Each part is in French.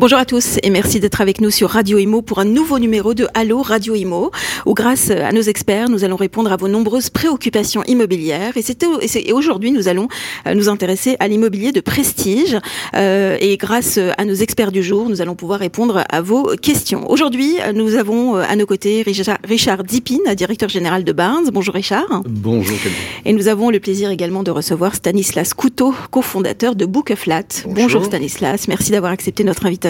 Bonjour à tous et merci d'être avec nous sur Radio Imo pour un nouveau numéro de Allo Radio Imo où grâce à nos experts nous allons répondre à vos nombreuses préoccupations immobilières et, et aujourd'hui nous allons euh, nous intéresser à l'immobilier de prestige euh, et grâce à nos experts du jour nous allons pouvoir répondre à vos questions. Aujourd'hui nous avons euh, à nos côtés Richard, Richard directeur général de Barnes. Bonjour Richard. Bonjour. Et nous avons le plaisir également de recevoir Stanislas Couteau, cofondateur de Book Flat. Bonjour. Bonjour Stanislas, merci d'avoir accepté notre invitation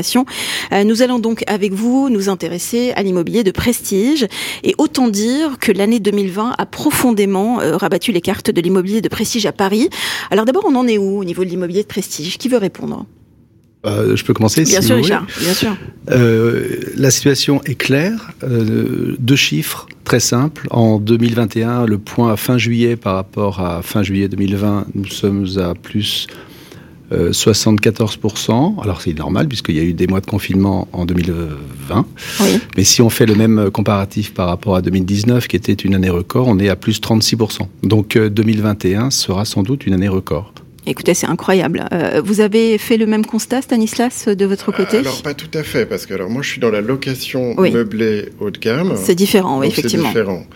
euh, nous allons donc avec vous nous intéresser à l'immobilier de prestige et autant dire que l'année 2020 a profondément euh, rabattu les cartes de l'immobilier de prestige à Paris. Alors d'abord, on en est où au niveau de l'immobilier de prestige? Qui veut répondre? Euh, je peux commencer Bien sûr, Richard. Bien sûr. la situation est claire. deux chiffres très simples. En 2021, le point à fin juillet par rapport à fin juillet 2020, nous sommes à plus 74%. Euh, Alors c'est normal puisqu'il y a eu des mois de confinement en 2020. Mais si on fait le même comparatif par rapport à 2019 qui était une année record, on est à plus 36%. Donc 2021 euh, sera sans doute une année record. Écoutez, c'est incroyable. Euh, vous avez fait le même constat, Stanislas, de votre côté? Alors, pas tout à fait, parce que alors, moi, je suis dans la location meublée haut de gamme. C'est différent, oui, effectivement. C'est différent.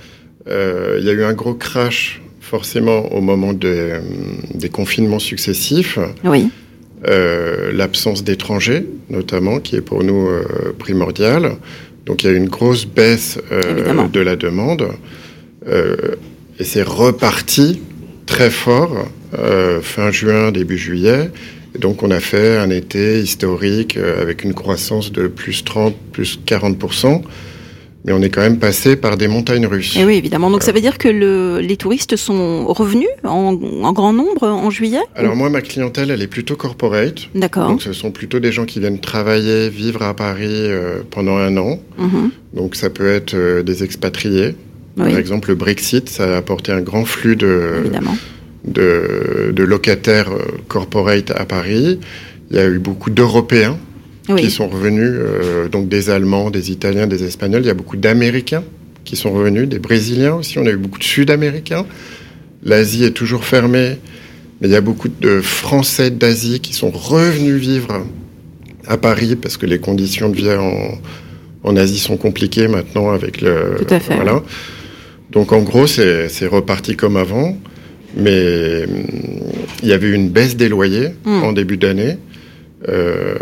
Il y a eu un gros crash forcément au moment des confinements successifs. Oui. Euh, l'absence d'étrangers, notamment, qui est pour nous euh, primordiale. Donc il y a eu une grosse baisse euh, de la demande. et c'est reparti très fort fin juin, début juillet. Et donc on a fait un été historique avec une croissance de plus 30, plus 40 mais on est quand même passé par des montagnes russes. Et oui, évidemment. Donc ça veut dire que le, les touristes sont revenus en, en, grand nombre en juillet Alors moi, ma clientèle, elle est plutôt corporate. D'accord. Donc ce sont plutôt des gens qui viennent travailler, vivre à Paris euh, pendant un an. Mhm. Donc ça peut être euh, des expatriés. Par exemple, le Brexit, ça a apporté un grand flux de, de, de locataires euh, corporate à Paris. Il y a eu beaucoup d'Européens qui sont revenus, euh, donc des Allemands, des Italiens, des Espagnols. Il y a beaucoup d'Américains qui sont revenus, des Brésiliens aussi. On a eu beaucoup de Sud-Américains. L'Asie est toujours fermée, mais il y a beaucoup de Français d'Asie qui sont revenus vivre à Paris parce que les conditions de vie en, en Asie sont compliquées maintenant avec le. Tout à fait. Voilà. Donc en gros, c'est reparti comme avant, mais hum, il y avait une baisse des loyers hmm. en début d'année. Euh,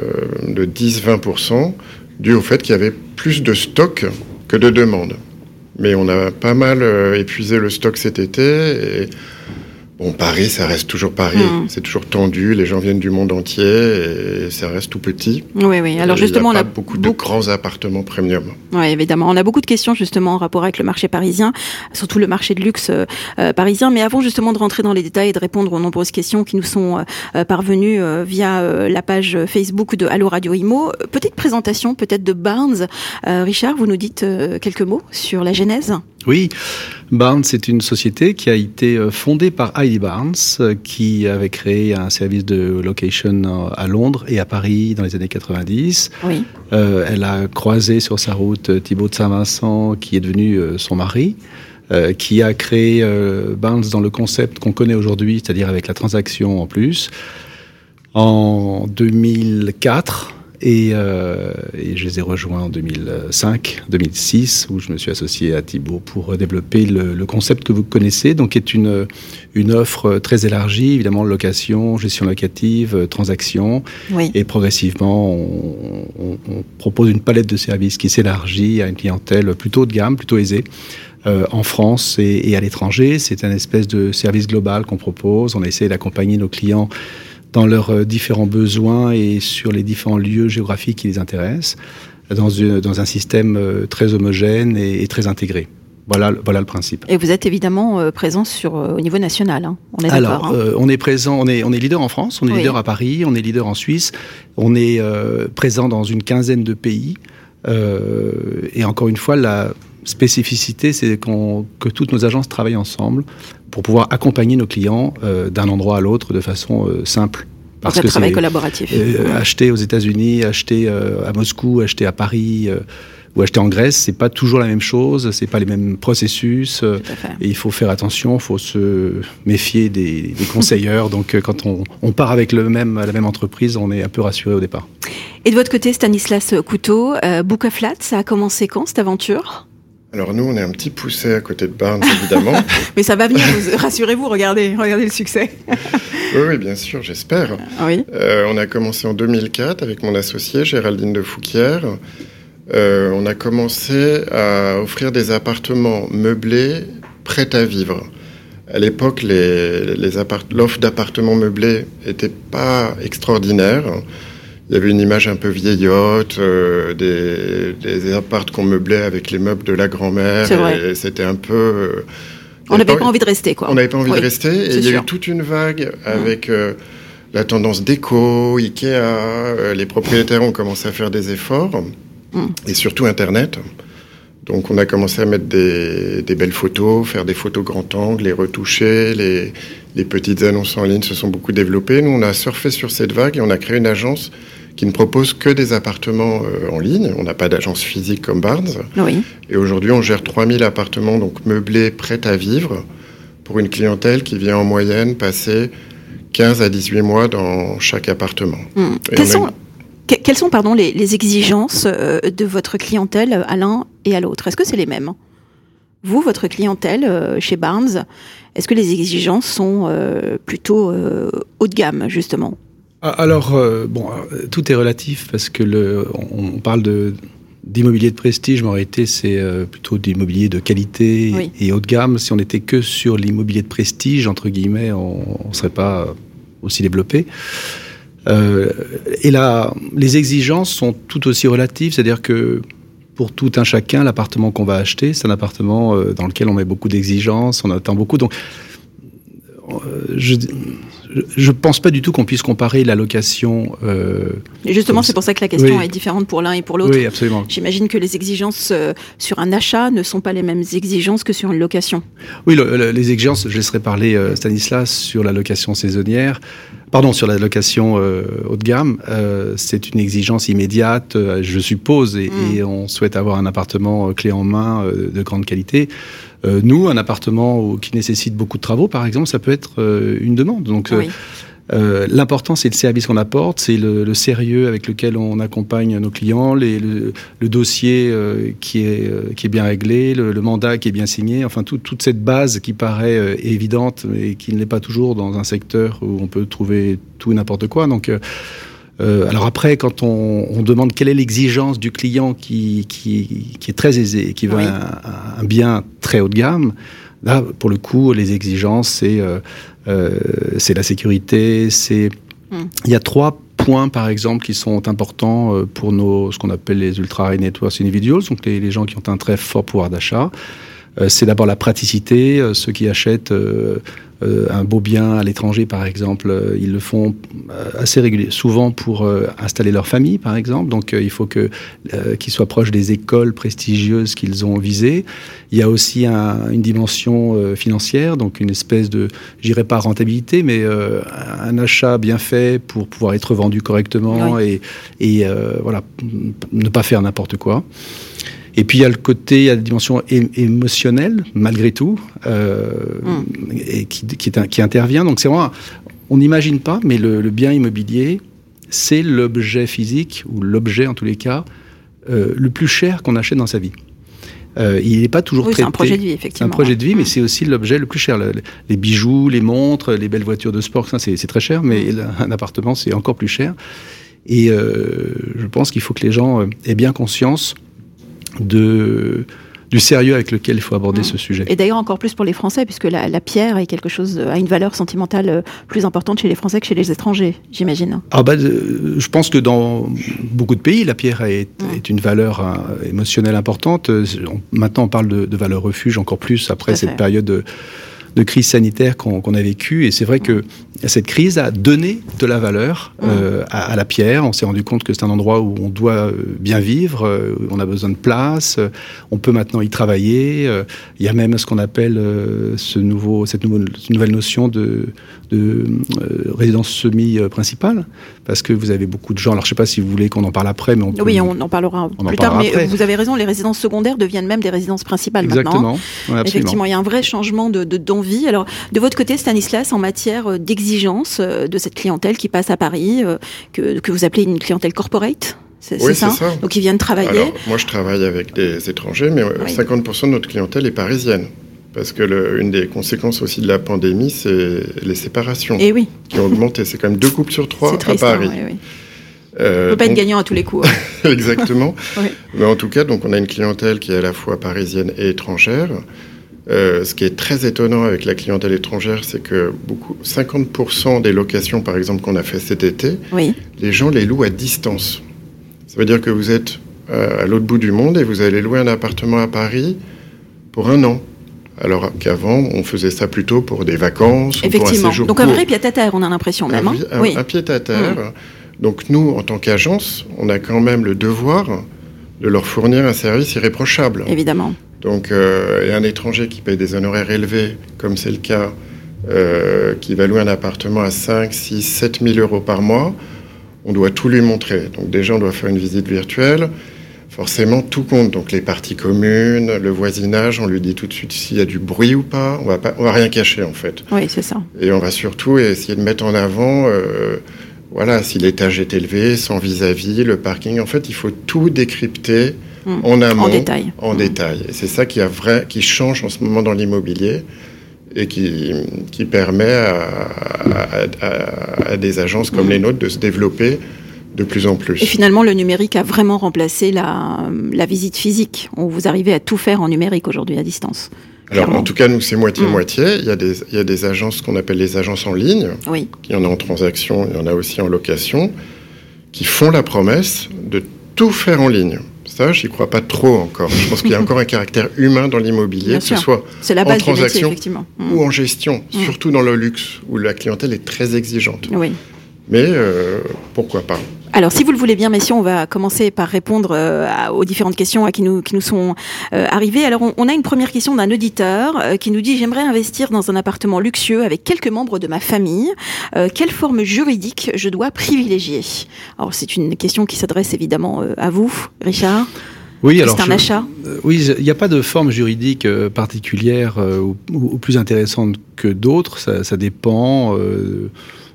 de 10-20%, dû au fait qu'il y avait plus de stock que de demandes. Mais on a pas mal euh, épuisé le stock cet été et Bon, Paris, ça reste toujours Paris. Hmm. C'est toujours tendu. Les gens viennent du monde entier et ça reste tout petit. Oui, oui. Alors justement, on a beaucoup de grands appartements premium. Oui, évidemment. On a beaucoup de questions justement en rapport avec le marché parisien, surtout le marché de luxe euh, euh, parisien. Mais avant justement de rentrer dans les détails et de répondre aux nombreuses questions qui nous sont euh, parvenues via la page Facebook de Allo Radio Imo, petite présentation peut-être de Barnes. Richard, vous nous dites quelques mots sur la genèse? Oui. Barnes, c'est une société qui a été fondée par Barnes, euh, qui avait créé un service de location euh, à Londres et à Paris dans les années 90. Oui. Euh, elle a croisé sur sa route Thibaut de Saint-Vincent, qui est devenu son mari. Euh, qui a créé euh, Barnes dans le concept qu'on connaît aujourd'hui, c'est-à-dire avec la transaction en plus. En 2004, et, euh, et, je les ai rejoints en 2005, 2006, où je me suis associé à Thibault pour développer le, le concept que vous connaissez, donc qui est une, une offre très élargie, évidemment location, gestion locative, transaction. Oui. Et progressivement, on, on, on, propose une palette de services qui s'élargit à une clientèle plutôt de gamme, plutôt aisée. Euh, en France et, et à l'étranger, c'est un espèce de service global qu'on propose. On essaie d'accompagner nos clients dans leurs euh, différents besoins et sur les différents lieux géographiques qui les intéressent, dans, une, dans un système euh, très homogène et, et très intégré. Voilà, voilà le principe. Et vous êtes évidemment euh, présent sur, euh, au niveau national. Hein. On est Alors, hein. euh, on est présent, on est, on est leader en France, on est oui. leader à Paris, on est leader en Suisse, on est présent dans une quinzaine de pays. Et encore une fois, la spécificité, c'est qu que toutes nos agences travaillent ensemble pour pouvoir accompagner nos clients euh, d'un endroit à l'autre de façon euh, simple parce que travail collaboratif. Acheter aux États-Unis, acheter à Moscou, acheter à Paris ou acheter en Grèce, c'est pas toujours la même chose, c'est pas les mêmes processus. Et il faut faire attention, il faut se méfier des, des conseilleurs. Donc, quand on, on, part avec le même, la même entreprise, on est un peu rassuré au départ. Et de votre côté, Stanislas Couteau, euh, Book of Flat, ça a commencé quand cette aventure? Alors nous, on est un petit poussé à côté de Barnes, évidemment. Mais ça va venir, rassurez-vous, regardez, regardez le succès. oui, oui, bien sûr, j'espère. Oui. Euh, on a commencé en 2004 avec mon associé Géraldine de Fouquière. Euh, on a commencé à offrir des appartements meublés prêts à vivre. À l'époque, les, les l'offre d'appartements meublés n'était pas extraordinaire. Il y avait une image un peu vieillotte, euh, des, des appartes qu'on meublait avec les meubles de la grand-mère. C'était un peu... Euh, on n'avait pas, envie de rester, quoi. On n'avait pas envie de rester. Et il y a eu toute une vague avec la tendance déco, Ikea. les propriétaires ont commencé à faire des efforts. Et surtout Internet. Donc on a commencé à mettre des, belles photos, faire des photos grand angle, les retoucher, les, les, petites annonces en ligne se sont beaucoup développées. Nous, on a surfé sur cette vague et on a créé une agence qui ne propose que des appartements euh, en ligne. On n'a pas d'agence physique comme Barnes. Oui. Et aujourd'hui, on gère 3000 appartements donc meublés, prêts à vivre, pour une clientèle qui vient en moyenne passer 15 à 18 mois dans chaque appartement. Hmm. Quelles sont pardon, les, exigences euh, de votre clientèle à l'un et à l'autre? Est-ce que c'est les mêmes? Vous, votre clientèle euh, chez Barnes, est-ce que les exigences sont plutôt haut de gamme, justement? Ah, Alors, bon, tout est relatif parce que le, on, parle de d'immobilier de prestige, mais en réalité, c'est plutôt d'immobilier de qualité et haut de gamme. Si on n'était que sur l'immobilier de prestige, entre guillemets, on ne serait pas aussi développé. Euh, et là, les exigences sont tout aussi relatives, c'est-à-dire que pour tout un chacun, l'appartement qu'on va acheter, c'est un appartement euh, dans lequel on met beaucoup d'exigences, on attend beaucoup. Donc, euh, je, je pense pas du tout qu'on puisse comparer la location. Euh, justement, c'est pour ça que la question est différente pour l'un et pour l'autre. Oui, absolument. J'imagine que les exigences sur un achat ne sont pas les mêmes exigences que sur une location. Oui, les exigences, je laisserai parler Stanislas sur la location saisonnière. Pardon, sur la location euh, haut de gamme, euh, c'est une exigence immédiate, euh, je suppose, et, mm. on souhaite avoir un appartement clé en main de grande qualité. Nous, un appartement qui nécessite beaucoup de travaux, par exemple, ça peut être une demande. Donc, euh, l'important, c'est le service qu'on apporte, c'est le, sérieux avec lequel on accompagne nos clients, les, le, dossier euh, qui, est, euh, qui est bien réglé, le, mandat qui est bien signé, enfin toute cette base qui paraît évidente et qui ne l'est pas toujours dans un secteur où on peut trouver tout et n'importe quoi. Donc, alors après, quand on, demande quelle est l'exigence du client qui, qui, qui, est très aisé, qui veut un, bien très haut de gamme, là, pour le coup, les exigences, c'est euh, c'est la sécurité, c'est... Hmm. Il y a trois points, par exemple, qui sont importants euh, pour nos, ce qu'on appelle les ultra high net worth individuals, donc les, les, gens qui ont un très fort pouvoir d'achat. Euh, c'est d'abord la praticité. ceux qui achètent euh, un beau bien à l'étranger, par exemple, euh, ils le font euh, assez régulièrement, souvent pour installer leur famille, par exemple. Donc, il faut que qu'ils soient proches des écoles prestigieuses qu'ils ont visées. Il y a aussi une dimension financière, donc une espèce de, j'irai pas rentabilité, mais un achat bien fait pour pouvoir être vendu correctement et, et voilà, ne pas faire n'importe quoi. Et puis il y a le côté, il y a la dimension émotionnelle, malgré tout, euh, et qui, qui, qui, intervient. Donc c'est vraiment, on n'imagine pas, mais le, bien immobilier, c'est l'objet physique, ou l'objet en tous les cas, euh, le plus cher qu'on achète dans sa vie. Euh, il n'est pas toujours oui, C'est un projet de vie, effectivement. C'est un projet de vie, mais hmm. c'est aussi l'objet le plus cher. les bijoux, les montres, les belles voitures de sport, c'est très cher, mais hmm. un appartement, c'est encore plus cher. Et euh, je pense qu'il faut que les gens aient bien conscience de du sérieux avec lequel il faut aborder ce sujet. Et d'ailleurs encore plus pour les Français, puisque la, pierre est quelque chose a une valeur sentimentale euh, plus importante chez les Français que chez les étrangers, j'imagine. Ah bah, euh, je pense que dans beaucoup de pays, la pierre est, une valeur euh, émotionnelle importante. Maintenant, on parle de, valeur refuge encore plus après cette période de crise sanitaire qu'on a vécue. Et c'est vrai que cette crise a donné de la valeur mmh. euh, à, la pierre. On s'est rendu compte que c'est un endroit où on doit euh, bien vivre, euh, on a besoin de place, on peut maintenant y travailler. il y a même ce qu'on appelle ce nouveau, cette, nouvelle notion de, de résidence semi-principale, parce que vous avez beaucoup de gens. Alors je ne sais pas si vous voulez qu'on en parle après, mais on peut, oui, on en parlera plus tard. Mais vous avez raison, les résidences secondaires deviennent même des résidences principales Exactement. maintenant. Effectivement, il y a un vrai changement de d'envie. Alors de votre côté, Stanislas, en matière d'exigence euh, de cette clientèle qui passe à Paris, euh, que, que vous appelez une clientèle corporate c'est oui, ça, ça Donc ils viennent travailler Moi je travaille avec des étrangers, mais 50% de notre clientèle est parisienne. Parce que le, une des conséquences aussi de la pandémie, c'est les séparations Et eh oui. qui ont augmenté. C'est quand même deux couples sur trois à Paris. Oui, oui. Euh, ne peut pas être gagnant à tous les coups. Hein. Exactement. Mais en tout cas, donc on a une clientèle qui est à la fois parisienne et étrangère. Euh, ce qui est très étonnant avec la clientèle étrangère, c'est que beaucoup, 50% des locations, par exemple, qu'on a fait cet été, les gens les louent à distance. Ça veut dire que vous êtes euh, à l'autre bout du monde et vous allez louer un appartement à Paris pour un an. Alors qu'avant, on faisait ça plutôt pour des vacances ou pour un séjour Donc un vrai pied-à-terre, on a l'impression même. Un, hein. oui. un pied-à-terre. Mmh. Donc nous, en tant qu'agence, on a quand même le devoir de leur fournir un service irréprochable. Évidemment. Donc, euh, un étranger qui paye des honoraires élevés, comme c'est le cas, euh, qui va louer un appartement à 5, 6, 7 000 euros par mois, on doit tout lui montrer. Donc, déjà, on doit faire une visite virtuelle. Forcément, tout compte. Donc, les parties communes, le voisinage, on lui dit tout de suite s'il y a du bruit ou pas. On va pas, on va rien cacher, en fait. Oui, c'est ça. Et on va surtout essayer de mettre en avant, euh, voilà, si l'étage est élevé, son vis-à-vis, le parking. En fait, il faut tout décrypter Mmh. en amont, en détail. En mmh. détail. Et c'est ça qui, a vrai, qui change en ce moment dans l'immobilier et qui, qui permet à, à, des agences comme mmh. les nôtres de se développer de plus en plus. Et finalement, le numérique a vraiment remplacé la, la visite physique. Vous arrivez à tout faire en numérique aujourd'hui à distance. Alors, en tout cas, nous, c'est moitié-moitié. Il, y a des, il y a des agences qu'on appelle les agences en ligne. Oui. Il y en a en transaction, il y en a aussi en location, qui font la promesse de tout faire en ligne. Ça, j'y crois pas trop encore. Je pense qu'il y a encore un caractère humain dans l'immobilier, que ce soit la en transaction mm. ou en gestion, mm. surtout dans le luxe, où la clientèle est très exigeante. Oui. Mais euh, pourquoi pas alors, si vous le voulez bien, messieurs, on va commencer par répondre euh, aux différentes questions qui nous qui nous sont euh, arrivées. Alors, on, a une première question d'un auditeur euh, qui nous dit j'aimerais investir dans un appartement luxueux avec quelques membres de ma famille. quelle forme juridique je dois privilégier? Alors, c'est une question qui s'adresse évidemment à vous, Richard. Oui, alors c'est un achat. oui, il n'y a pas de forme juridique particulière ou, plus intéressante que d'autres. Ça, ça dépend.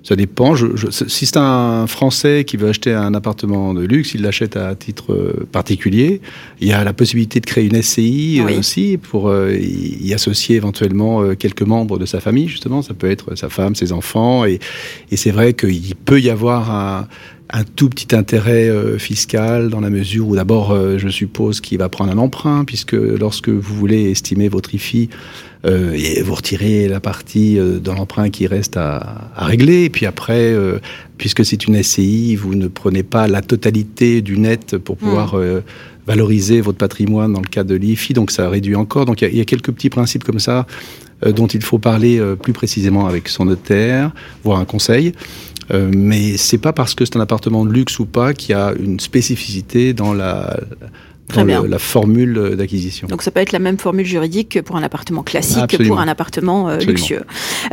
Ça dépend. Je, si c'est un Français qui veut acheter un appartement de luxe, il l'achète à titre euh, particulier. Il y a la possibilité de créer une SCI euh, aussi pour euh, y associer éventuellement quelques membres de sa famille, justement. Ça peut être sa femme, ses enfants. Et, et c'est vrai qu'il peut y avoir un, un tout petit intérêt fiscal dans la mesure où d'abord, je suppose qu'il va prendre un emprunt, puisque lorsque vous voulez estimer votre IFI, euh, et vous retirez la partie euh, dans l'emprunt qui reste à, à, régler. Et puis après, euh, puisque c'est une SCI, vous ne prenez pas la totalité du net pour pouvoir hmm. valoriser votre patrimoine dans le cas de l'IFI, donc ça réduit encore. Donc il y, y, a quelques petits principes comme ça dont il faut parler plus précisément avec son notaire, voire un conseil. Euh, mais c'est pas parce que c'est un appartement de luxe ou pas qu'il y a une spécificité dans la, la formule d'acquisition. Donc ça peut être la même formule juridique que pour un appartement classique, que pour un appartement euh, luxueux.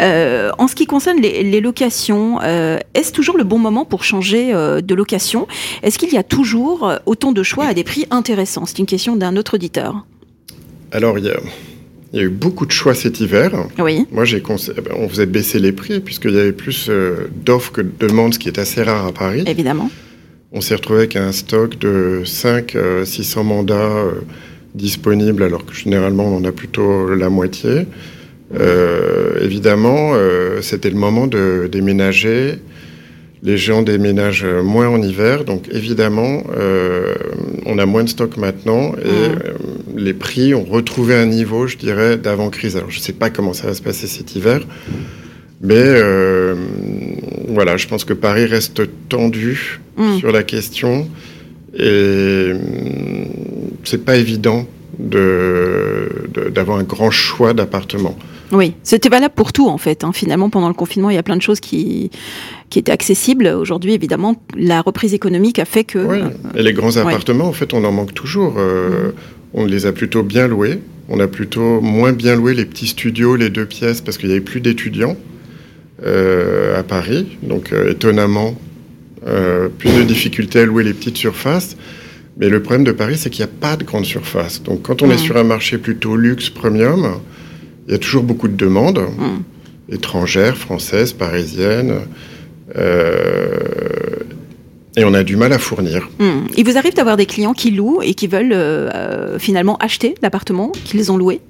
Euh, en ce qui concerne les, locations, euh, est-ce toujours le bon moment pour changer de location? Est-ce qu'il y a toujours autant de choix à des prix intéressants? C'est une question d'un autre auditeur. Alors il y a... Il y a eu beaucoup de choix cet hiver. Oui. Moi, j'ai eh ben, on faisait baisser les prix puisqu'il y avait plus d'offres que de demandes, ce qui est assez rare à Paris. Évidemment on s'est retrouvé avec un stock de 5 600 euh, mandats euh, disponibles, alors que généralement on en a plutôt la moitié. Euh, évidemment, c'était le moment de déménager. Les gens déménagent moins en hiver, donc évidemment, on a moins de stock maintenant et mmh. Les prix ont retrouvé un niveau, je dirais, d'avant-crise. Alors, je ne sais pas comment ça va se passer cet hiver, mais euh, voilà, je pense que Paris reste tendu mm. sur la question et mm, c'est pas évident de, d'avoir un grand choix d'appartements. Oui, c'était valable pour tout en fait. Hein. Finalement, pendant le confinement, il y a plein de choses qui, qui étaient accessibles. Aujourd'hui, évidemment, la reprise économique a fait que... Oui, et les grands appartements, en fait, on en manque toujours. Euh, on les a plutôt bien loués. On a plutôt moins bien loué les petits studios, les deux pièces, parce qu'il n'y avait plus d'étudiants euh, à Paris. Donc, euh, étonnamment, plus de difficultés à louer les petites surfaces. Mais le problème de Paris, c'est qu'il n'y a pas de grande surface. Donc, quand on est sur un marché plutôt luxe, premium, il y a toujours beaucoup de demandes, étrangères, françaises, parisiennes. Euh, et on a du mal à fournir. Mm. Il vous arrive d'avoir des clients qui louent et qui veulent euh, euh, finalement acheter l'appartement qu'ils ont loué?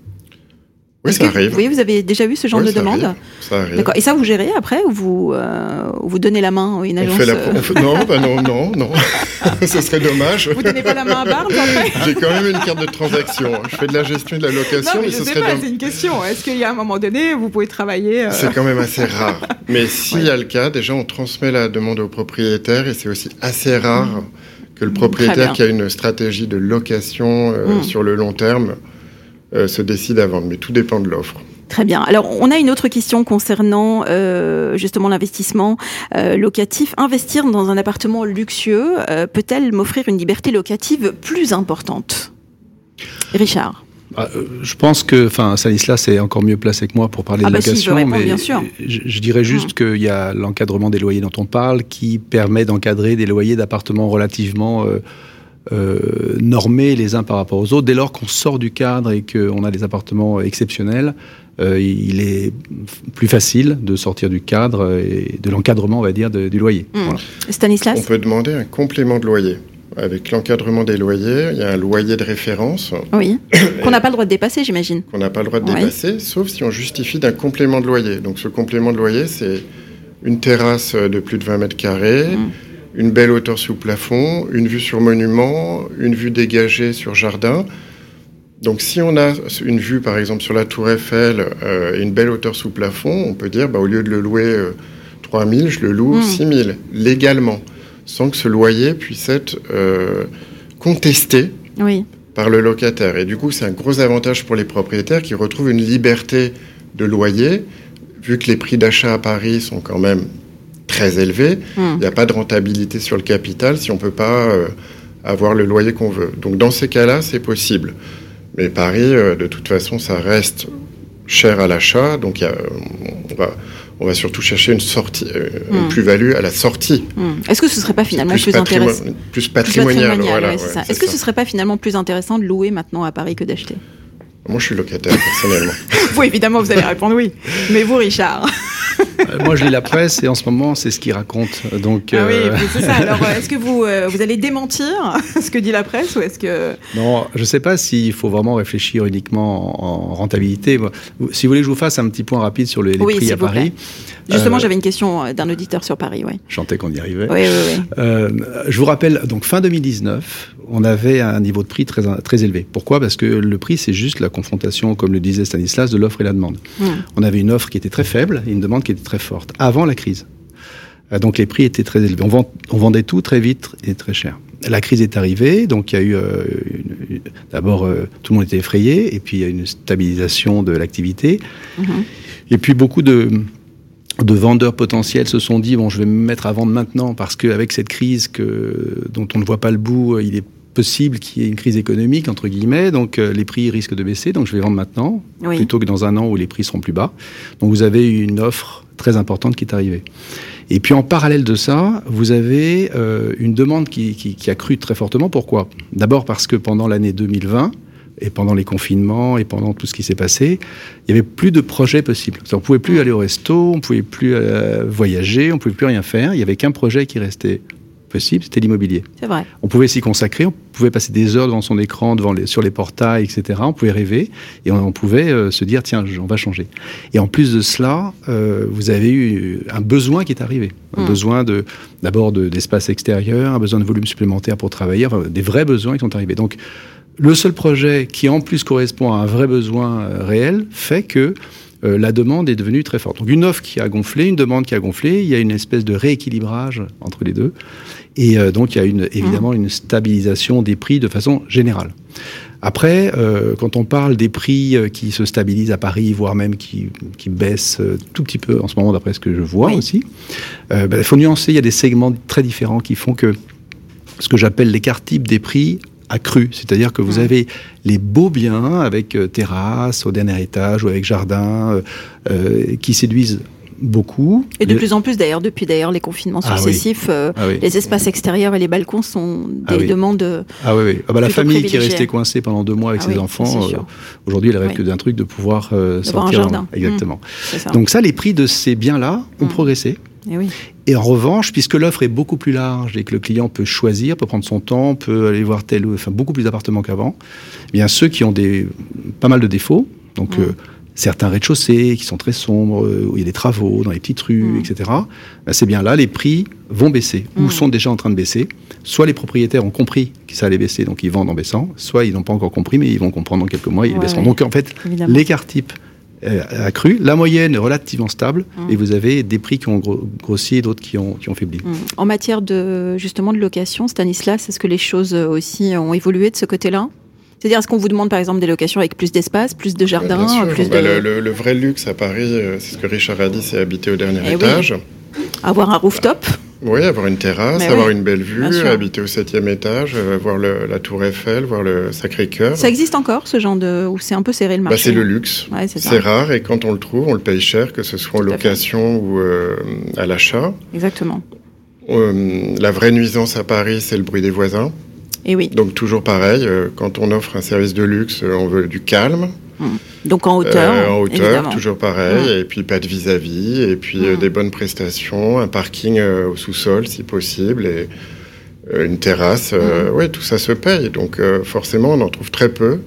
Oui, ça arrive. Oui, vous avez déjà vu ce genre de demande Ça arrive. D'accord. Et ça, vous gérez après ou vous, euh, vous donnez la main à une agence on fait la... Euh non, bah non, non, non. ce serait dommage. Vous donnez pas la main à Barnes après J'ai quand même une carte de transaction. Je fais de la gestion de la location, non, mais, ce serait. C'est une question. Est-ce qu'il y a un moment donné, vous pouvez travailler euh C'est quand même assez rare. Mais s'il y a le cas, déjà, on transmet la demande au propriétaire et c'est aussi assez rare mmh. que le propriétaire qui a une stratégie de location mmh. sur le long terme euh, se décide à vendre. Mais tout dépend de l'offre. Très bien. Alors, on a une autre question concernant euh, justement l'investissement euh, locatif. Investir dans un appartement luxueux peut-elle m'offrir une liberté locative plus importante? Richard ah, je pense que, enfin, Stanislas est encore mieux placé que moi pour parler ah de bah location, si, mais bien sûr. Je, dirais juste mmh. qu'il y a l'encadrement des loyers dont on parle, qui permet d'encadrer des loyers d'appartements relativement euh, normés les uns par rapport aux autres. Dès lors qu'on sort du cadre et qu'on a des appartements exceptionnels, euh, il est plus facile de sortir du cadre et de l'encadrement, on va dire, du loyer. Mmh. Stanislas On peut demander un complément de loyer. Avec l'encadrement des loyers, il y a un loyer de référence. Oui, qu'on n'a pas le droit de dépasser, j'imagine. Qu'on n'a pas le droit de dépasser, sauf si on justifie d'un complément de loyer. Donc ce complément de loyer, c'est une terrasse de plus de 20 mètres carrés, mmh une belle hauteur sous plafond, une vue sur monument, une vue dégagée sur jardin. Donc si on a une vue par exemple sur la tour Eiffel euh, et une belle hauteur sous plafond, on peut dire bah, au lieu de le louer euh, 3 000, je le loue 6 hmm. 000 légalement, sans que ce loyer puisse être euh, contesté par le locataire. Et du coup c'est un gros avantage pour les propriétaires qui retrouvent une liberté de loyer, vu que les prix d'achat à Paris sont quand même très élevé. Hmm. Il n'y a pas de rentabilité sur le capital si on ne peut pas euh, avoir le loyer qu'on veut. Donc dans ces cas-là, c'est possible. Mais Paris, euh, de toute façon, ça reste cher à l'achat. Donc on, va, on va surtout chercher une sortie, euh, une hmm. plus-value à la sortie. Hmm. Est-ce que ce ne serait pas finalement plus, intéressant Plus patrimonial. voilà, Est-ce que ce ne serait pas finalement plus intéressant de louer maintenant à Paris que d'acheter? Moi, je suis locataire, personnellement. vous, évidemment, vous allez répondre oui. Mais vous, Richard? Moi, je lis la presse et en ce moment, c'est ce qu'ils racontent. Donc, ah oui, euh, c'est ça. Alors, euh, est-ce que vous, vous allez démentir ce que dit la presse ou est-ce que... Non, je ne sais pas s'il faut vraiment réfléchir uniquement en, rentabilité. Si vous voulez que je vous fasse un petit point rapide sur les, prix à Paris. Justement, j'avais une question d'un auditeur sur Paris. Oui. Je sentais qu'on y arrivait. Oui, oui, oui. je vous rappelle, donc fin 2019, on avait un niveau de prix très, très élevé. Pourquoi? Parce que le prix, c'est juste la confrontation, comme le disait Stanislas, de l'offre et la demande. On avait une offre qui était très faible et une demande qui était très forte, avant la crise. Euh, donc les prix étaient très élevés. On, vendait tout très vite et très cher. La crise est arrivée, donc il y a eu euh, d'abord euh, tout le monde était effrayé, et puis il y a une stabilisation de l'activité, hmm. et puis beaucoup de de vendeurs potentiels se sont dit bon je vais me mettre à vendre maintenant parce qu'avec cette crise que, dont on ne voit pas le bout il est possible qu'il y ait une crise économique, entre guillemets, donc euh, les prix risquent de baisser, donc je vais vendre maintenant, plutôt que dans un an où les prix seront plus bas. Donc vous avez une offre très importante qui est arrivée. Et puis en parallèle de ça, vous avez euh, une demande qui, qui, a cru très fortement. Pourquoi? D'abord parce que pendant l'année 2020, et pendant les confinements et pendant tout ce qui s'est passé, il n'y avait plus de projets possibles. On ne pouvait plus aller au resto, on ne pouvait plus euh, voyager, on ne pouvait plus rien faire. Il n'y avait qu'un projet qui restait possible, c'était l'immobilier. C'est vrai. On pouvait s'y consacrer, on pouvait passer des heures devant son écran, devant les, sur les portails, etc. On pouvait rêver et on, pouvait euh, se dire tiens, on va changer. Et en plus de cela, euh, vous avez eu un besoin qui est arrivé, un hmm. besoin de d'abord d'espace extérieur, un besoin de volume supplémentaire pour travailler, des vrais besoins qui sont arrivés. Donc le seul projet qui en plus correspond à un vrai besoin euh, réel fait que euh, la demande est devenue très forte. Donc une offre qui a gonflé, une demande qui a gonflé, il y a une espèce de rééquilibrage entre les deux. Et euh, donc il y a une, évidemment une stabilisation des prix de façon générale. Après, euh, quand on parle des prix euh, qui se stabilisent à Paris, voire même qui, qui baissent euh, tout petit peu en ce moment, d'après ce que je vois aussi, ben, il faut nuancer. Il y a des segments très différents qui font que ce que j'appelle l'écart type des prix accru, c'est-à-dire que vous avez les beaux biens avec terrasse au dernier étage ou avec jardin qui séduisent beaucoup. Et de plus en plus d'ailleurs, depuis d'ailleurs les confinements ah successifs, euh, ah les espaces extérieurs et les balcons sont des ah demandes. Ah oui, oui. Ah bah, la famille qui est restée coincée pendant deux mois avec ses enfants, euh, aujourd'hui elle rêve que d'un truc de pouvoir euh, sortir. Un jardin. Exactement. Mmh. Donc ça, les prix de ces biens-là ont mmh. progressé. Et, oui. et, en revanche, puisque l'offre est beaucoup plus large et que le client peut choisir, peut prendre son temps, peut aller voir tel, enfin beaucoup plus d'appartements qu'avant, eh bien ceux qui ont des pas mal de défauts, donc mmh certains rez-de-chaussée qui sont très sombres, euh, où il y a des travaux dans les petites rues, mm. etc. Ben, c'est bien là, les prix vont baisser ou mm. sont déjà en train de baisser. Soit les propriétaires ont compris que ça allait baisser, donc ils vendent en baissant, soit ils n'ont pas encore compris, mais ils vont comprendre dans quelques mois, ils baisseront. Donc en fait, l'écart type a accru, la moyenne est relativement stable, mm. et vous avez des prix qui ont grossi et d'autres qui ont, qui ont faibli. En matière de justement de location, Stanislas, est-ce que les choses aussi ont évolué de ce côté-là? C'est-à-dire, est-ce qu'on vous demande par exemple des locations avec plus d'espace, plus de jardins plus bah, le, vrai luxe à Paris, euh, c'est ce que Richard a dit, c'est habiter au dernier eh étage. Avoir un rooftop oui, avoir une terrasse, avoir une belle vue, habiter au septième étage, euh, voir la tour Eiffel, voir le Sacré-Cœur. Ça existe encore, ce genre de... où c'est un peu serré le bah, marché? C'est le luxe. c'est rare et quand on le trouve, on le paye cher, que ce soit en location ou euh, à l'achat. Exactement. la vraie nuisance à Paris, c'est le bruit des voisins. Et oui. Donc toujours pareil, euh, quand on offre un service de luxe, euh, on veut du calme. Hum. Donc en hauteur. Euh, en hauteur, toujours pareil. Hum. Et puis pas de vis-à-vis. et puis hum. des bonnes prestations, un parking au sous-sol si possible. Et une terrasse. oui, tout ça se paye. Donc forcément, on en trouve très peu.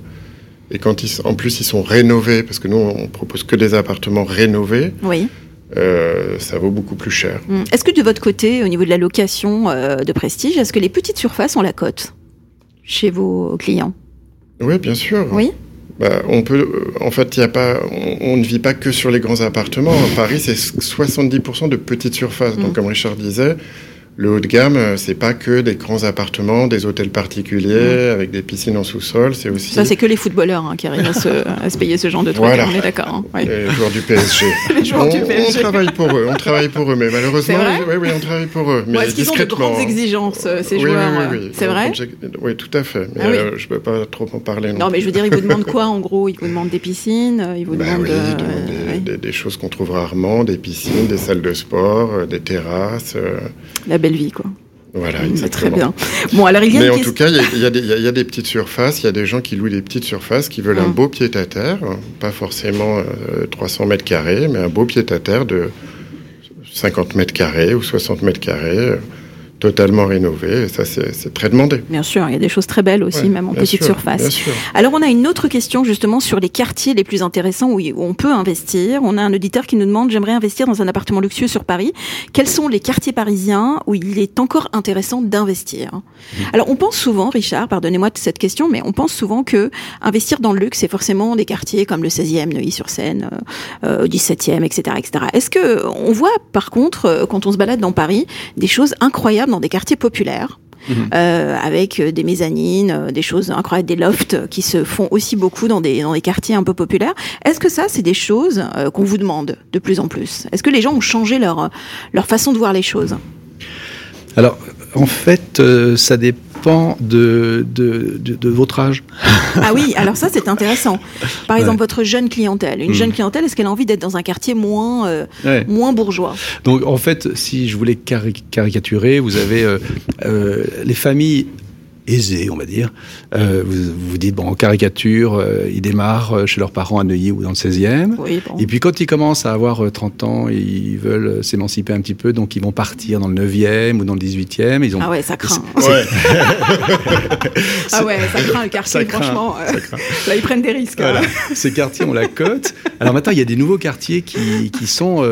Et quand ils, en plus ils sont rénovés, parce que nous on propose que des appartements rénovés. Oui. ça vaut beaucoup plus cher. Est-ce que de votre côté, au niveau de la location de prestige, est-ce que les petites surfaces ont la cote? Chez vos clients Oui, bien sûr. Oui. Bah, on peut, en fait, il a pas, on, ne vit pas que sur les grands appartements. Paris, c'est 70% de petites surfaces. Donc, mm. comme Richard disait, le haut de gamme, euh, c'est pas que des grands appartements, des hôtels particuliers avec des piscines en sous-sol, c'est aussi. Ça, c'est que les footballeurs hein, qui arrivent à se, payer ce genre de trucs. On est d'accord. Hein. Les joueurs du PSG. les joueurs on, du PSG. On travaille pour eux. On travaille pour eux, mais malheureusement, oui, oui, on travaille pour eux. Mais Est-ce qu'ils ont de grandes exigences euh, ces joueurs Oui, oui, C'est vrai. Oui, tout à fait. Mais ah euh, je peux pas trop en parler. Non, mais je veux dire, ils vous demandent quoi en gros? Ils vous demandent des piscines, ils vous bah demandent, des, choses qu'on trouve rarement, des piscines, des salles de sport, des terrasses. La belle vie, quoi. Voilà, C'est très bien. Bon, alors il y a Mais en tout cas, il y, a, des petites surfaces, il y a des gens qui louent des petites surfaces, qui veulent un hum. beau pied-à-terre, pas forcément 300 euh, mètres carrés, mais un beau pied-à-terre de 50 mètres carrés ou 60 mètres carrés totalement rénové. Et ça, c'est très demandé. Bien sûr, il y a des choses très belles aussi, même en petite surface. Alors, on a une autre question justement sur les quartiers les plus intéressants où, on peut investir. On a un auditeur qui nous demande j'aimerais investir dans un appartement luxueux sur Paris. Quels sont les quartiers parisiens où il est encore intéressant d'investir? Mmh. Alors, on pense souvent, Richard, pardonnez-moi de cette question, mais on pense souvent que investir dans le luxe, c'est forcément des quartiers comme le 16e, Neuilly-sur-Seine, euh, euh, 17e, etc., etc. Est-ce que on voit, par contre, euh, quand on se balade dans Paris, des choses incroyables dans des quartiers populaires. Mhm. Euh, avec euh, des mezzanines, euh, des choses incroyables, des lofts qui se font aussi beaucoup dans des, dans des quartiers un peu populaires. Est-ce que ça, c'est des choses qu'on vous demande de plus en plus? Est-ce que les gens ont changé leur, leur façon de voir les choses? Alors, en fait, ça dépend de, de, votre âge. Ah oui, alors ça c'est intéressant. Par exemple, votre jeune clientèle. Une hmm. jeune clientèle, est-ce qu'elle a envie d'être dans un quartier moins, euh, moins bourgeois? Donc en fait, si je voulais caricaturer, vous avez euh, euh, les familles aisés, on va dire. Euh, vous, vous dites, bon, en caricature, euh, ils démarrent euh, chez leurs parents à Neuilly ou dans le 16e. Et puis quand ils commencent à avoir 30 ans, ils veulent s'émanciper un petit peu, donc ils vont partir dans le 9e ou dans le 18e. Ils ont... Ah ouais, ça craint. ah ouais, ça craint le quartier, franchement. Là, ils prennent des risques. Hein. Ces quartiers ont la cote. Alors maintenant, il y a des nouveaux quartiers qui, qui sont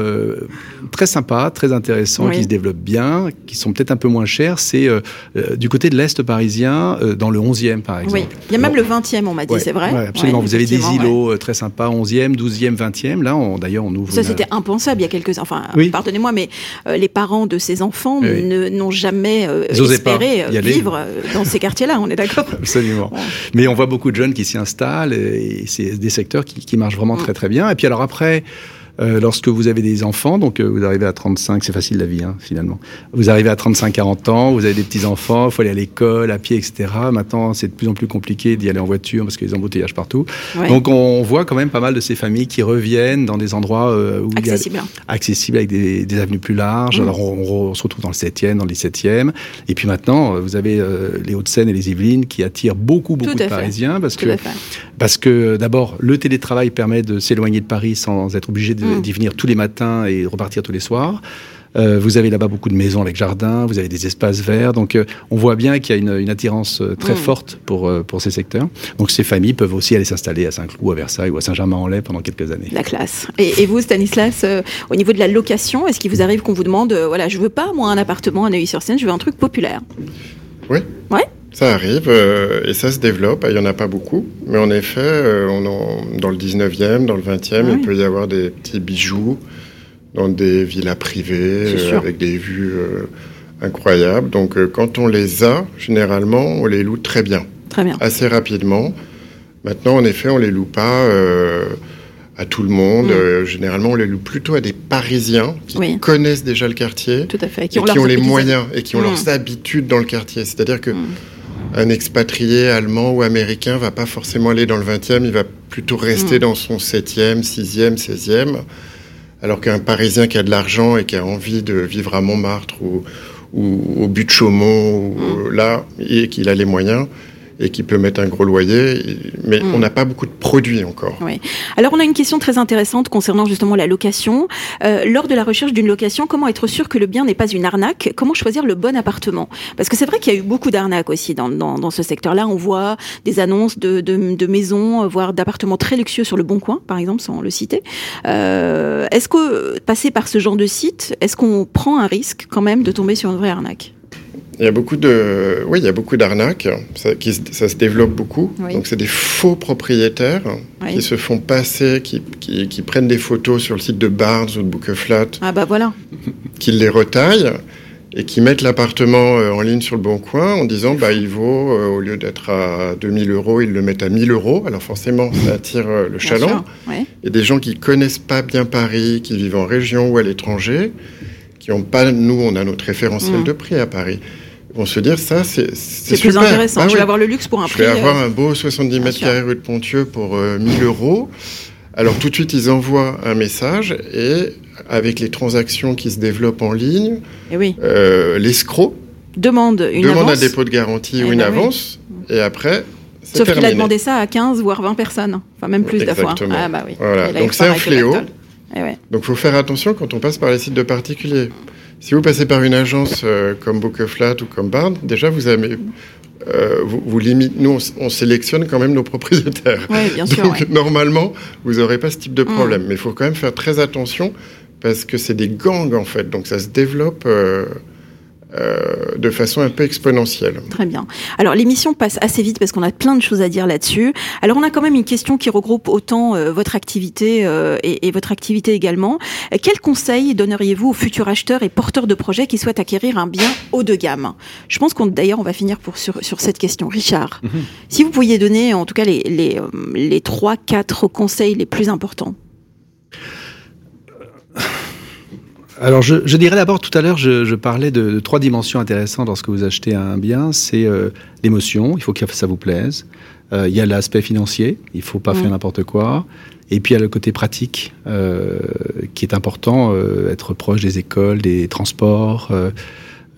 très sympas, très intéressants, qui se développent bien, qui sont peut-être un peu moins chers. C'est du côté de l'Est parisien Parisien dans le 11e, par exemple. Oui, il y a même le 20e, on m'a dit, c'est vrai Absolument, vous avez des îlots très sympas, 11e, 12e, 20e. Là, d'ailleurs, on ouvre. Ça, c'était impensable il y a quelques Enfin, pardonnez-moi, mais les parents de ces enfants n'ont jamais espéré vivre dans ces quartiers-là, on est d'accord Absolument. Mais on voit beaucoup de jeunes qui s'y installent et c'est des secteurs qui, qui marchent vraiment mm. très très bien. Et puis alors après, euh, lorsque vous avez des enfants, donc euh, vous arrivez à 35, c'est facile la vie hein, finalement. Vous arrivez à 35-40 ans, vous avez des petits enfants, il faut aller à l'école, à pied, etc. Maintenant, c'est de plus en plus compliqué d'y aller en voiture parce qu'il y a des embouteillages partout. Donc on voit quand même pas mal de ces familles qui reviennent dans des endroits euh, où accessibles, accessibles avec des, des, avenues plus larges. Mmh. Alors on, on, se retrouve dans le 7e, dans le 17e. Et puis maintenant, vous avez les Hauts-de-Seine et les Yvelines qui attirent beaucoup, beaucoup de Parisiens parce que, parce que d'abord, le télétravail permet de s'éloigner de Paris sans être obligé de Mm. d'y venir tous les matins et repartir tous les soirs. Euh, vous avez là-bas beaucoup de maisons avec jardin, vous avez des espaces verts, donc euh, on voit bien qu'il y a une, une attirance euh, très mm. forte pour, pour ces secteurs. Donc ces familles peuvent aussi aller s'installer à Saint-Cloud, à Versailles ou à Saint-Germain-en-Laye pendant quelques années. La classe. Et, et vous, Stanislas, au niveau de la location, est-ce qu'il vous arrive qu'on vous demande, voilà, je veux pas moi un appartement à Neuilly-sur-Seine, je veux un truc populaire? Oui. Ouais? Ça arrive euh, et ça se développe. Il n'y en a pas beaucoup, mais en effet, euh, on dans le 19e, dans le 20e, il peut y avoir des petits bijoux dans des villas privées euh, avec des vues incroyables. Donc quand on les a, généralement, on les loue très bien. Très bien. Assez rapidement. Maintenant, en effet, on les loue pas à tout le monde. Mm. généralement, on les loue plutôt à des Parisiens qui connaissent déjà le quartier. Tout à fait. Qui et qui ont les moyens et qui ont mm. leurs habitudes dans le quartier. C'est-à-dire que mm un expatrié allemand ou américain va pas forcément aller dans le 20e, il va plutôt rester mm. dans son 7e, 6e, 16e. Alors qu'un Parisien qui a de l'argent et qui a envie de vivre à Montmartre ou, au but de Chaumont, ou mm. là, et qu'il a les moyens, et qui peut mettre un gros loyer, mais hmm. on n'a pas beaucoup de produits encore. Oui. Alors on a une question très intéressante concernant justement la location. Euh, lors de la recherche d'une location, comment être sûr que le bien n'est pas une arnaque? Comment choisir le bon appartement? Parce que c'est vrai qu'il y a eu beaucoup d'arnaques aussi dans, dans, dans ce secteur-là. On voit des annonces de, de, de maisons, voire d'appartements très luxueux sur le Bon Coin, par exemple, sans le citer. Euh, est-ce que passer par ce genre de site, est-ce qu'on prend un risque quand même de tomber sur une vraie arnaque? Il y a beaucoup de, oui, il y a beaucoup d'arnaques. Ça, ça se développe beaucoup. Donc, c'est des faux propriétaires qui se font passer, qui, qui, qui, prennent des photos sur le site de Barnes ou de Bookeflat. Ah bah voilà. Qui les retaillent et qui mettent l'appartement euh, en ligne sur le bon coin en disant bah il vaut euh, au lieu d'être à 2000 euros ils le mettent à 1000 euros alors forcément ça attire euh, le chaland et des gens qui connaissent pas bien Paris qui vivent en région ou à l'étranger qui ont pas nous on a notre référentiel mm. de prix à Paris vont se dire ça, c'est C'est plus intéressant. Ah je vais avoir le luxe pour un prix. Je vais avoir euh, un beau 70 mètres carrés rue de Pontieux pour 1000 euh, euros. Alors tout de suite, ils envoient un message et avec les transactions qui se développent en ligne, et eh oui. euh, l'escroc demande une demande un dépôt de garantie ou eh une ben avance et après. Sauf qu'il a demandé ça à 15 voire 20 personnes, enfin même plus fois. Ah bah oui. Voilà. Donc c'est un fléau. Eh Donc il faut faire attention quand on passe par les sites de particuliers. Si vous passez par une agence euh, comme Bookeflat ou comme Bard, déjà vous avez euh, vous, vous limitez. Nous, on, sélectionne quand même nos propriétaires. Oui, bien sûr. Donc, normalement, vous n'aurez pas ce type de problème. Mm. Mais il faut quand même faire très attention parce que c'est des gangs, en fait. Donc, ça se développe. Euh, euh, de façon un peu exponentielle. Très bien. Alors l'émission passe assez vite parce qu'on a plein de choses à dire là-dessus. Alors on a quand même une question qui regroupe autant euh, votre activité euh, et, et, votre activité également. Quels conseils donneriez-vous aux futurs acheteurs et porteurs de projets qui souhaitent acquérir un bien haut de gamme? Je pense qu'on d'ailleurs on va finir pour, sur, sur cette question. Richard, mhm. si vous pouviez donner en tout cas les, les, les 3-4 conseils les plus importants. Alors, je, je dirais d'abord, tout à l'heure, je, je, parlais de, de, trois dimensions intéressantes lorsque vous achetez un bien. C'est euh, l'émotion, il faut que ça vous plaise. Euh, il y a l'aspect financier, il faut pas faire n'importe quoi. Et puis il y a le côté pratique, euh, qui est important, euh, être proche des écoles, des transports, euh,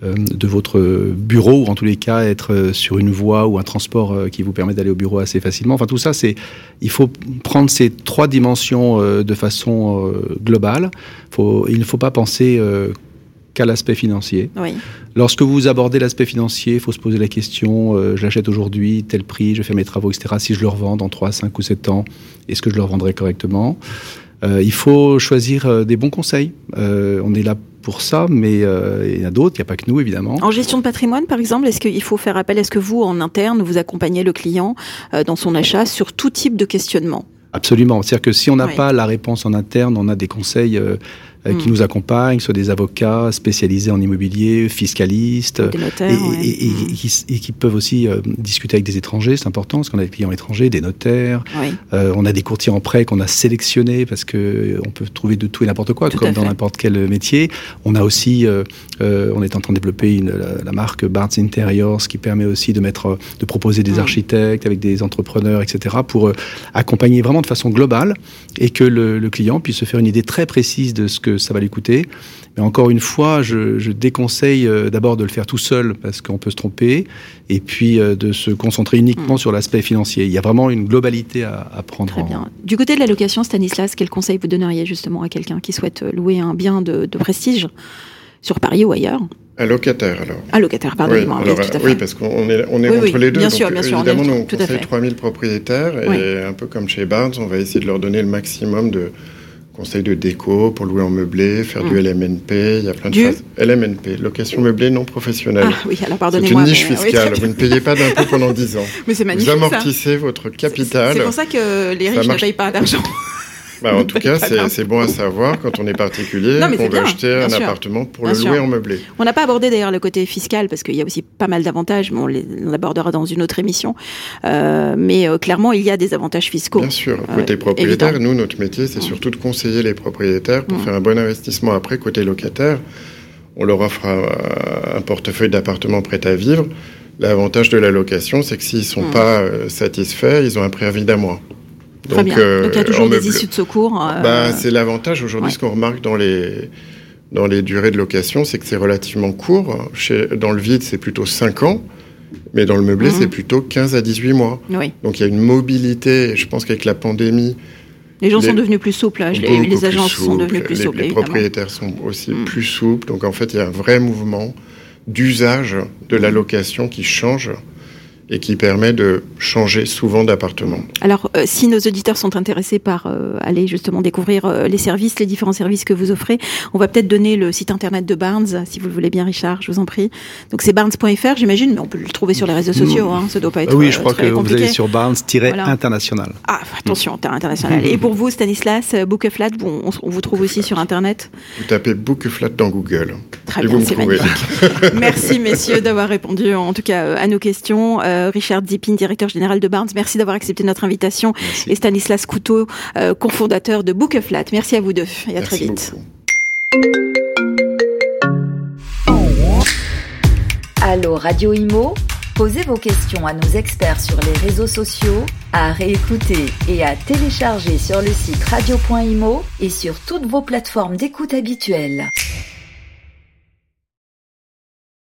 de votre bureau, ou en tous les cas être sur une voie ou un transport euh, qui vous permet d'aller au bureau assez facilement. Enfin, tout ça, c'est, il faut prendre ces trois dimensions euh, de façon globale. Faut, il ne faut pas penser qu'à l'aspect financier. Oui. Lorsque vous abordez l'aspect financier, il faut se poser la question, euh, je l'achète aujourd'hui, tel prix, je fais mes travaux, etc. Si je le revends dans 3, 5 ou 7 ans, est-ce que je le revendrai correctement? Il faut choisir des bons conseils. on est là pour ça, mais il y en a d'autres, il n'y a pas que nous évidemment. En gestion de patrimoine, par exemple, est-ce qu'il faut faire appel Est-ce que vous, en interne, vous accompagnez le client dans son achat sur tout type de questionnement? Absolument. C'est-à-dire que si on n'a pas la réponse en interne, on a des conseils euh, qui mm. nous accompagnent, soit des avocats spécialisés en immobilier, fiscalistes, et, qui, peuvent aussi euh, discuter avec des étrangers, c'est important, parce qu'on a des clients étrangers, des notaires, euh, on a des courtiers en prêt qu'on a sélectionnés, parce que on peut trouver de tout et n'importe quoi, comme dans n'importe quel métier. On a aussi, on est en train de développer une, la, marque Barnes Interiors, qui permet aussi de mettre, de proposer des mm. architectes avec des entrepreneurs, etc., pour accompagner vraiment de façon globale et que le, le client puisse se faire une idée très précise de ce que ça va lui coûter. Mais encore une fois, je, déconseille euh, d'abord de le faire tout seul parce qu'on peut se tromper, et puis euh, de se concentrer uniquement hmm. sur l'aspect financier. Il y a vraiment une globalité à, prendre. Très bien. Du côté de la location, Stanislas, quel conseil vous donneriez justement à quelqu'un qui souhaite louer un bien de, prestige sur Paris ou ailleurs? Un locataire, alors. Un locataire, pardon. Oui, parce qu'on est, on est entre les deux. Bien sûr, bien sûr. Évidemment, on nous, on conseille 3000 propriétaires, et un peu comme chez Barnes, on va essayer de leur donner le maximum de, conseil de déco pour louer en meublé, faire du mm. LMNP, il y a plein de choses. LMNP, location meublée non professionnelle. Ah oui, alors pardonnez-moi. C'est une niche fiscale, vous ne payez pas d'impôt pendant 10 ans. Mais c'est magnifique. Vous amortissez votre capital. C'est pour ça que les riches ne payent pas d'argent. Bah, en tout cas, c'est bon à savoir quand on est particulier, qu'on veut acheter un appartement pour le louer en meublé. On n'a pas abordé d'ailleurs le côté fiscal parce qu'il y a aussi pas mal d'avantages, mais on, les, abordera dans une autre émission. Euh, mais euh, clairement, il y a des avantages fiscaux. Bien sûr. Euh, côté propriétaire, nous, notre métier, c'est surtout de conseiller les propriétaires pour faire un bon investissement. Après, côté locataire, on leur offre un, portefeuille d'appartements prêts à vivre. L'avantage de la location, c'est que s'ils ne sont pas satisfaits, ils ont un préavis d'un mois. Donc, bien. Euh, Donc il y a toujours des issues de secours. Euh, bah, c'est l'avantage aujourd'hui, ce qu'on remarque dans les, dans les durées de location, c'est que c'est relativement court. Chez, dans le vide, c'est plutôt 5 ans. Mais dans le meublé, mhm. c'est plutôt 15 à 18 mois. Donc il y a une mobilité. Je pense qu'avec la pandémie, les gens sont devenus plus souples. Les, les agences sont devenues plus souples. Les propriétaires sont aussi mhm. plus souples. Donc en fait, il y a un vrai mouvement d'usage de la location qui change et qui permet de changer souvent d'appartement. Alors, euh, si nos auditeurs sont intéressés par euh, aller justement découvrir euh, les services, les différents services que vous offrez, on va peut-être donner le site internet de Barnes, si vous le voulez bien, Richard, je vous en prie. Donc c'est barnes.fr, j'imagine, mais on peut le trouver sur les réseaux sociaux. Hein, ça doit pas être. Oui, je crois que vous allez sur Barnes-international. Ah, attention, international. et pour vous, Stanislas, Bookflat, bon, on, vous trouve aussi sur internet? Vous tapez Bookflat dans Google. Très bien, c'est magnifique. Merci messieurs d'avoir répondu en tout cas à nos questions. Euh, Richard Dipin, directeur général de Barnes. Merci d'avoir accepté notre invitation. Et Stanislas Couteau, euh, cofondateur de Bookflat. Merci à vous deux et à très vite. Allô Radio Imo Posez vos questions à nos experts sur les réseaux sociaux, à réécouter et à télécharger sur le site radio.imo et sur toutes vos plateformes d'écoute habituelles.